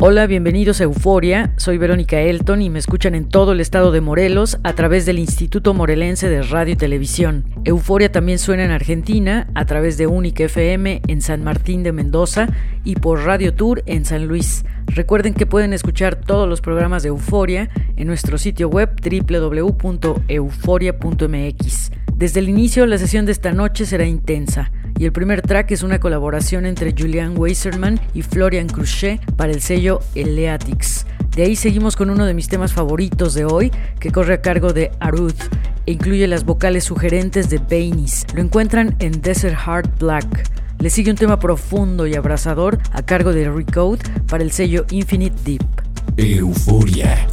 Hola, bienvenidos a Euforia. Soy Verónica Elton y me escuchan en todo el estado de Morelos a través del Instituto Morelense de Radio y Televisión. Euforia también suena en Argentina a través de Única FM en San Martín de Mendoza y por Radio Tour en San Luis. Recuerden que pueden escuchar todos los programas de Euforia en nuestro sitio web www.euforia.mx. Desde el inicio, la sesión de esta noche será intensa y el primer track es una colaboración entre Julian Weiserman y Florian Cruchet para el sello Eleatics. De ahí seguimos con uno de mis temas favoritos de hoy, que corre a cargo de Arud e incluye las vocales sugerentes de Bainis. Lo encuentran en Desert Heart Black. Le sigue un tema profundo y abrazador a cargo de Recode para el sello Infinite Deep. Euforia.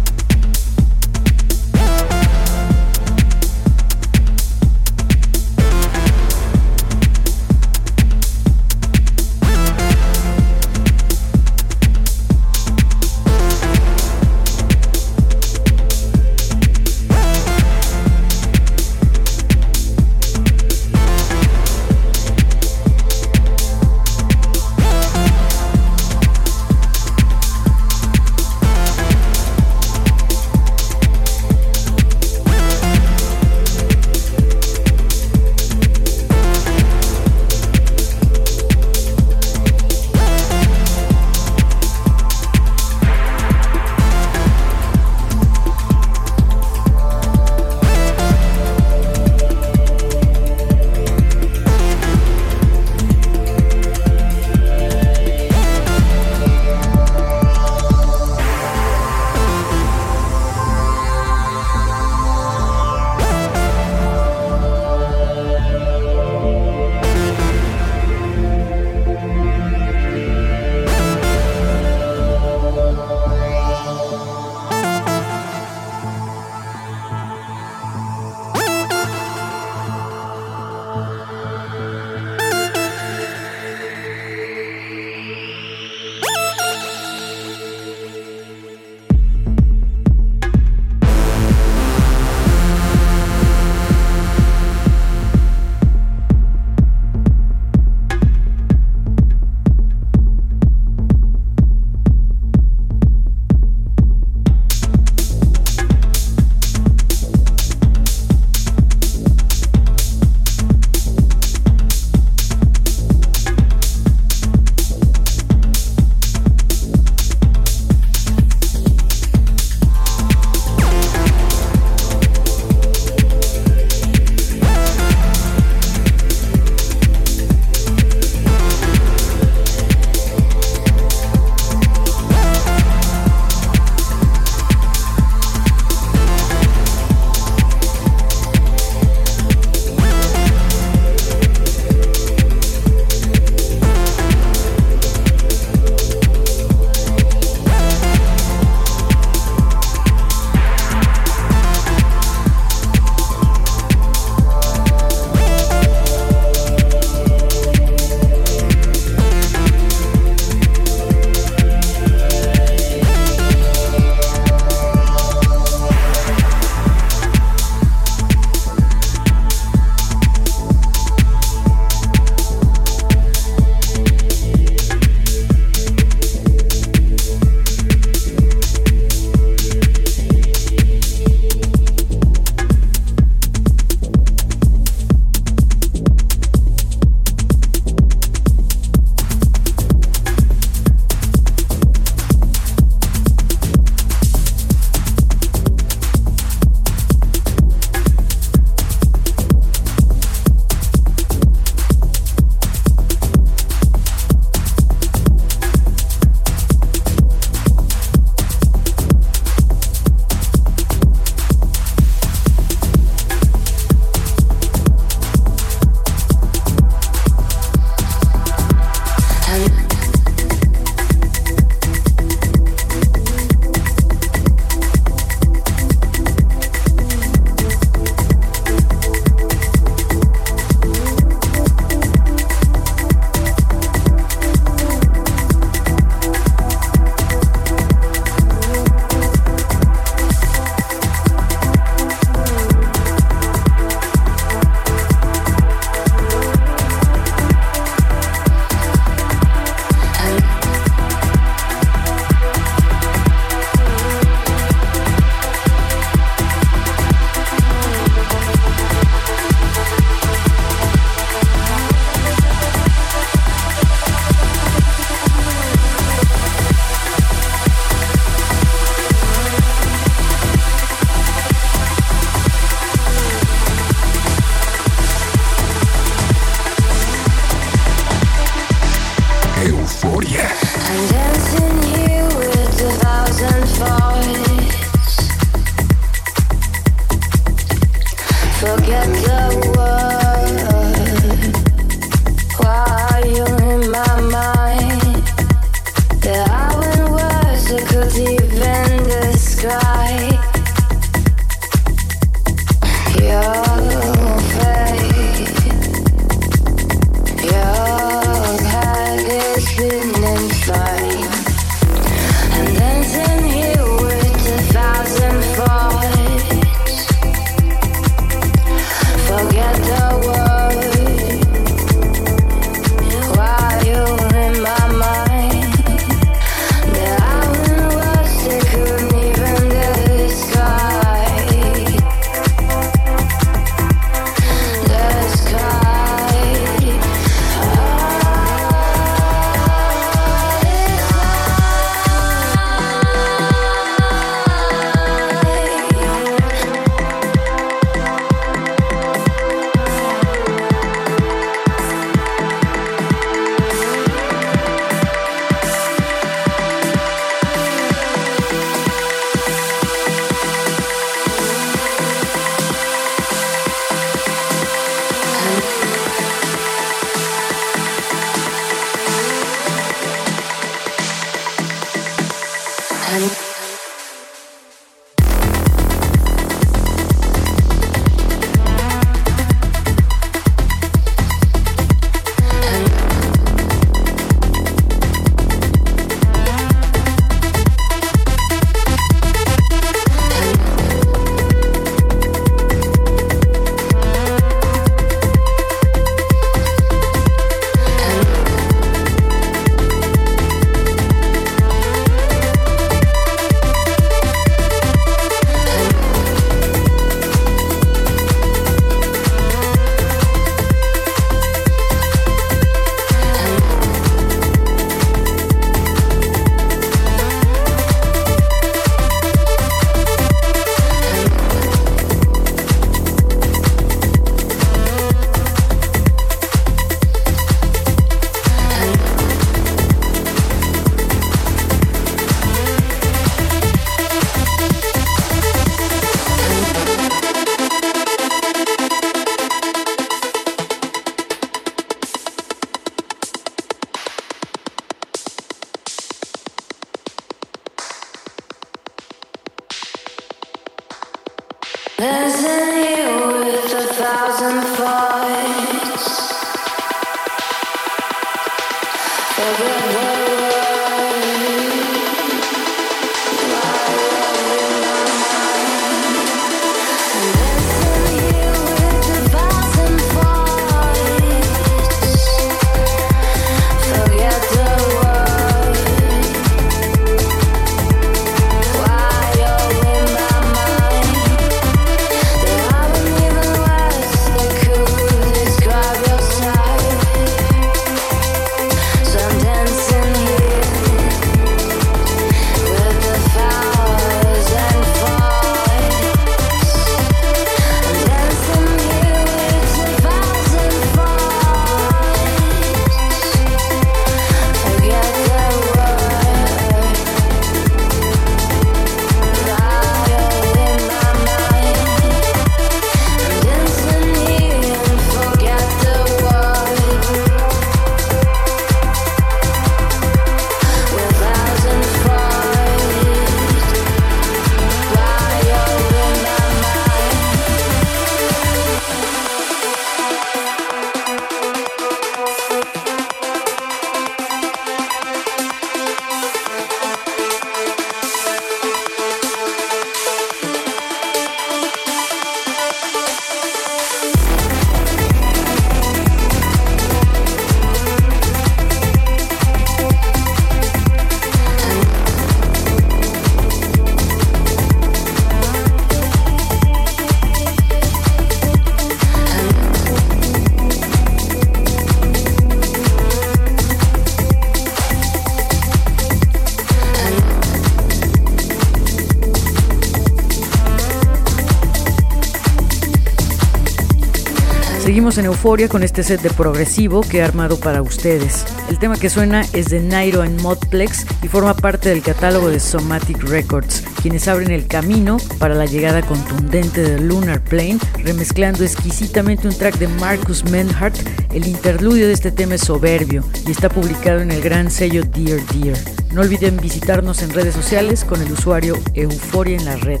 En euforia con este set de progresivo que he armado para ustedes. El tema que suena es de Nairo and Modplex y forma parte del catálogo de Somatic Records, quienes abren el camino para la llegada contundente de Lunar Plane, remezclando exquisitamente un track de Marcus Menhart. El interludio de este tema es soberbio y está publicado en el gran sello Dear Dear. No olviden visitarnos en redes sociales con el usuario Euforia en la red.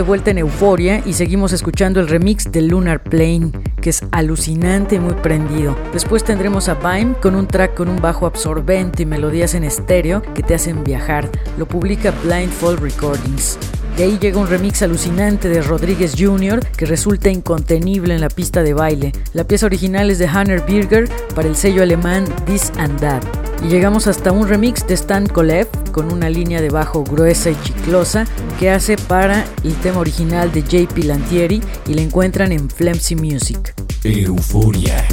De vuelta en Euforia y seguimos escuchando el remix de Lunar Plane, que es alucinante y muy prendido. Después tendremos a Vime con un track con un bajo absorbente y melodías en estéreo que te hacen viajar. Lo publica Blindfold Recordings. De ahí llega un remix alucinante de Rodríguez Jr. que resulta incontenible en la pista de baile. La pieza original es de Hanner Birger para el sello alemán This and That. Y llegamos hasta un remix de Stan Kolev con una línea de bajo gruesa y chiclosa que hace para el tema original de JP Lantieri y la encuentran en Flemsy Music. Euforia.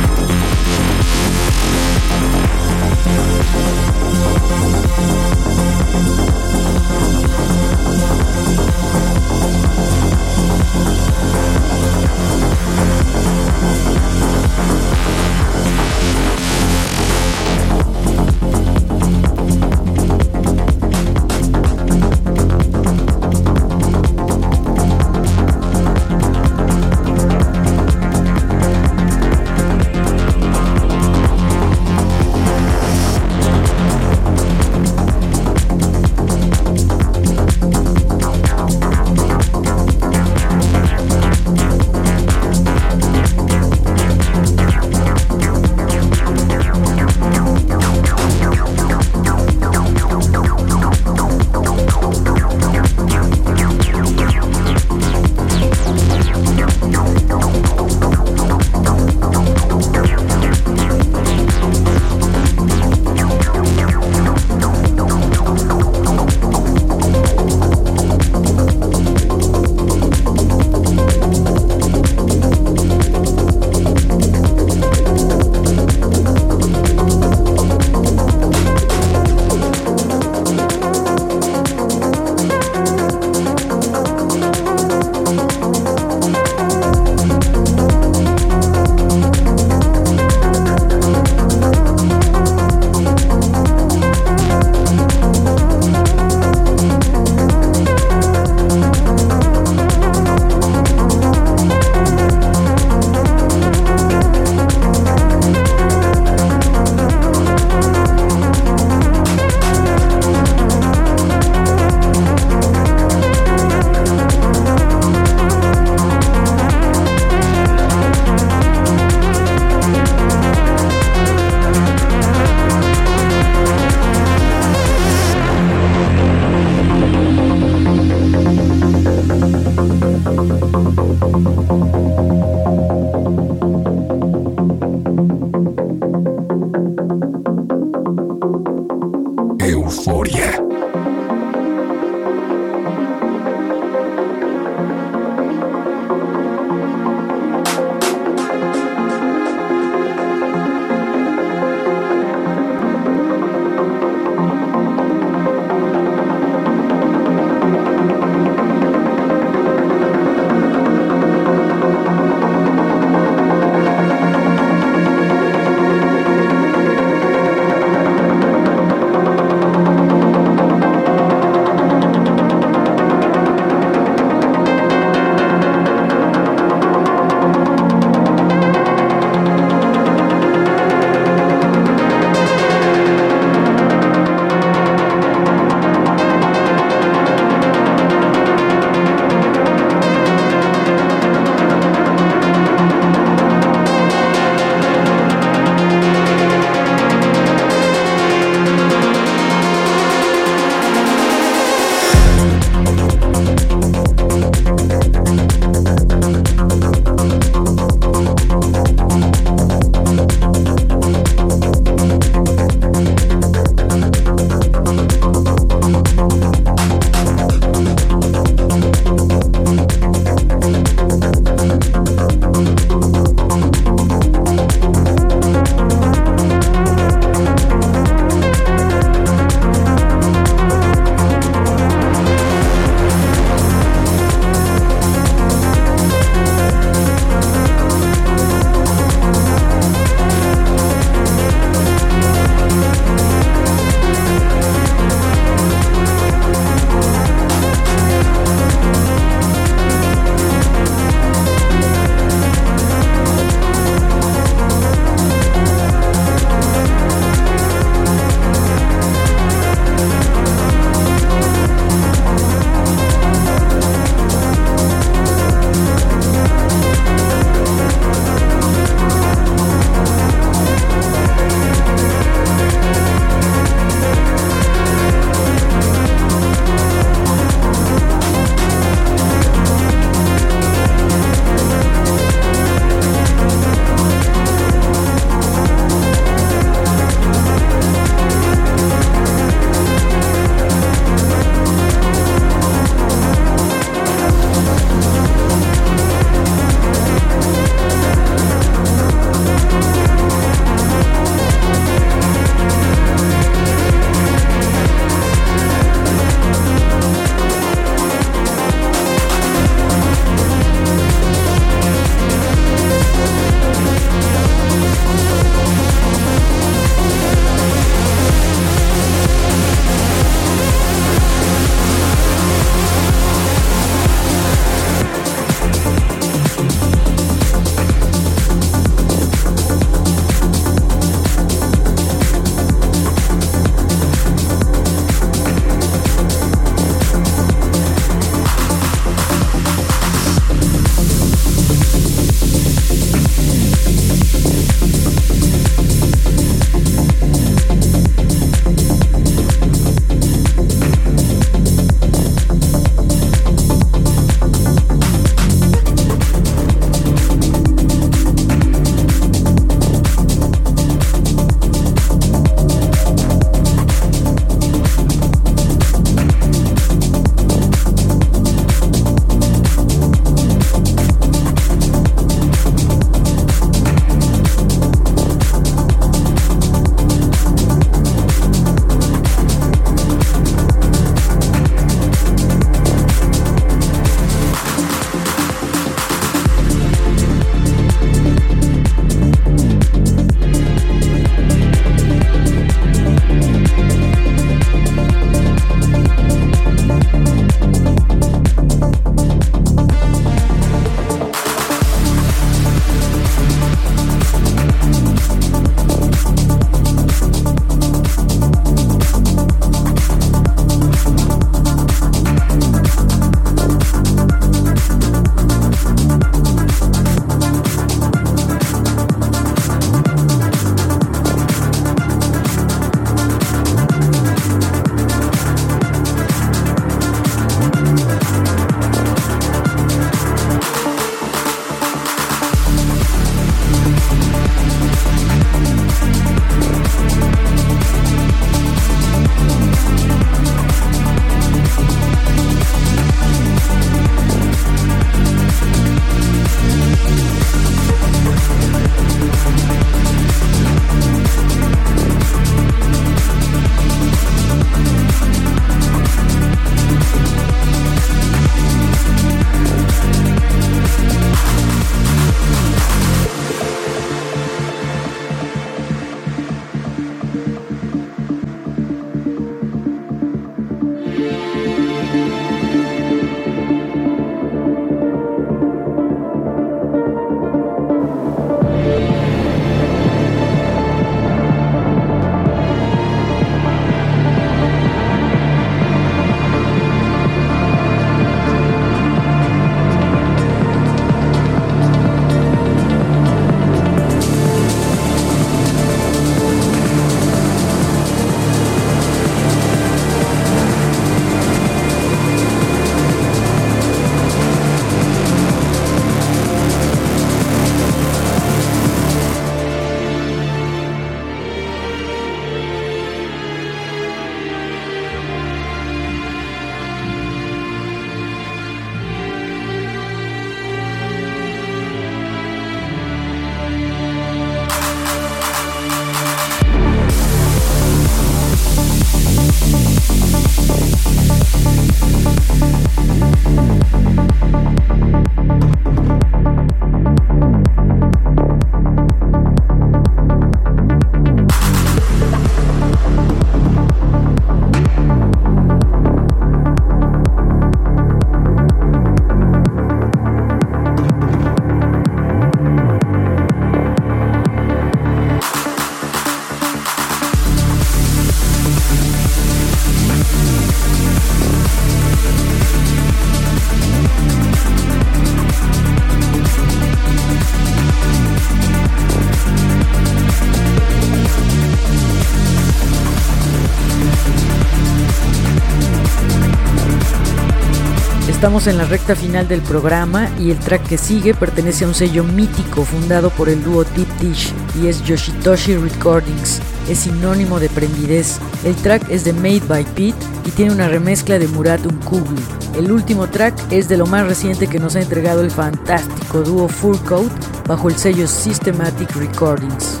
Estamos en la recta final del programa y el track que sigue pertenece a un sello mítico fundado por el dúo Deep Dish y es Yoshitoshi Recordings. Es sinónimo de prendidez. El track es de Made by Pete y tiene una remezcla de Murat Unkuglu. El último track es de lo más reciente que nos ha entregado el fantástico dúo Full Coat bajo el sello Systematic Recordings.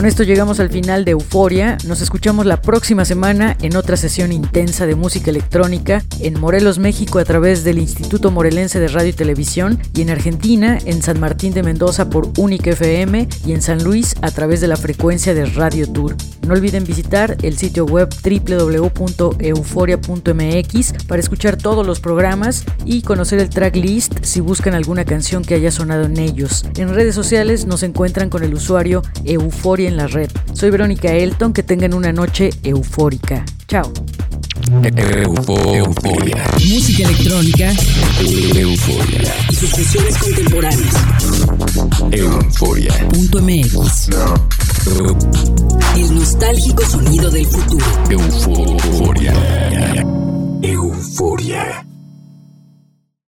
Con esto llegamos al final de Euforia. Nos escuchamos la próxima semana en otra sesión intensa de música electrónica en Morelos, México a través del Instituto Morelense de Radio y Televisión y en Argentina en San Martín de Mendoza por Única FM y en San Luis a través de la frecuencia de Radio Tour. No olviden visitar el sitio web www.euforia.mx para escuchar todos los programas y conocer el tracklist si buscan alguna canción que haya sonado en ellos. En redes sociales nos encuentran con el usuario Euforia en la red. Soy Verónica Elton, que tengan una noche eufórica. Chao. Euforia. Música electrónica Euforia. y sus fusiones contemporáneas. Euforia. Punto MX. El nostálgico sonido del futuro. Euforia. Euforia.